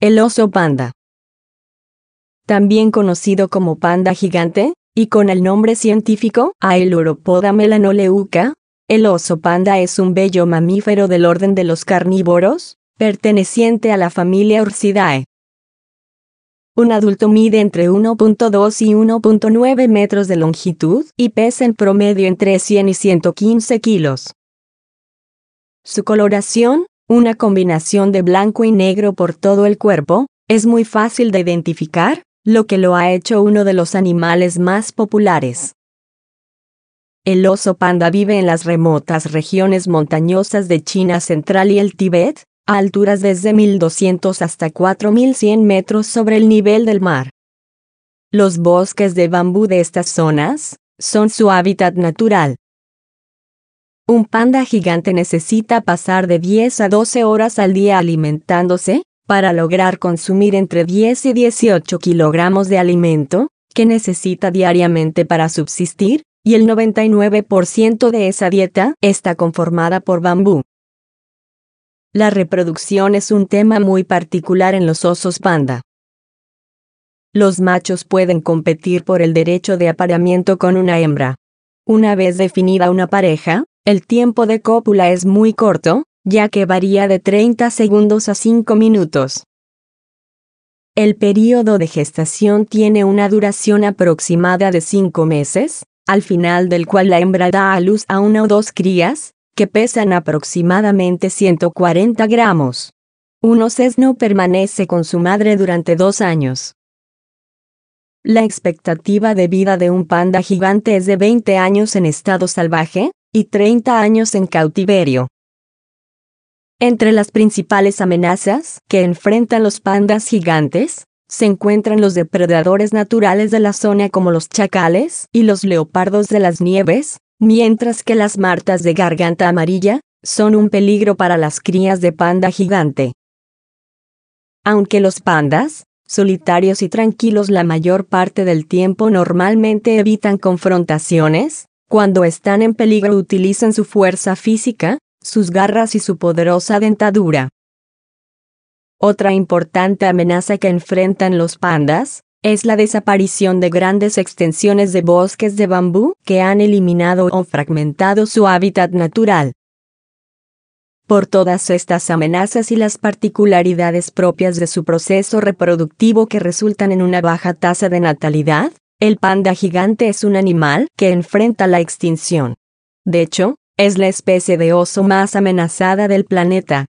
El oso panda. También conocido como panda gigante, y con el nombre científico Aeluropoda melanoleuca, el oso panda es un bello mamífero del orden de los carnívoros, perteneciente a la familia Ursidae. Un adulto mide entre 1.2 y 1.9 metros de longitud y pesa en promedio entre 100 y 115 kilos. Su coloración, una combinación de blanco y negro por todo el cuerpo, es muy fácil de identificar, lo que lo ha hecho uno de los animales más populares. El oso panda vive en las remotas regiones montañosas de China central y el Tíbet, a alturas desde 1200 hasta 4100 metros sobre el nivel del mar. Los bosques de bambú de estas zonas son su hábitat natural. Un panda gigante necesita pasar de 10 a 12 horas al día alimentándose, para lograr consumir entre 10 y 18 kilogramos de alimento, que necesita diariamente para subsistir, y el 99% de esa dieta está conformada por bambú. La reproducción es un tema muy particular en los osos panda. Los machos pueden competir por el derecho de apareamiento con una hembra. Una vez definida una pareja, el tiempo de cópula es muy corto, ya que varía de 30 segundos a 5 minutos. El período de gestación tiene una duración aproximada de 5 meses, al final del cual la hembra da a luz a una o dos crías, que pesan aproximadamente 140 gramos. Un osesno permanece con su madre durante dos años. La expectativa de vida de un panda gigante es de 20 años en estado salvaje, y 30 años en cautiverio. Entre las principales amenazas que enfrentan los pandas gigantes, se encuentran los depredadores naturales de la zona como los chacales y los leopardos de las nieves, mientras que las martas de garganta amarilla son un peligro para las crías de panda gigante. Aunque los pandas, solitarios y tranquilos la mayor parte del tiempo normalmente evitan confrontaciones, cuando están en peligro utilizan su fuerza física, sus garras y su poderosa dentadura. Otra importante amenaza que enfrentan los pandas es la desaparición de grandes extensiones de bosques de bambú que han eliminado o fragmentado su hábitat natural. Por todas estas amenazas y las particularidades propias de su proceso reproductivo que resultan en una baja tasa de natalidad, el panda gigante es un animal que enfrenta la extinción. De hecho, es la especie de oso más amenazada del planeta.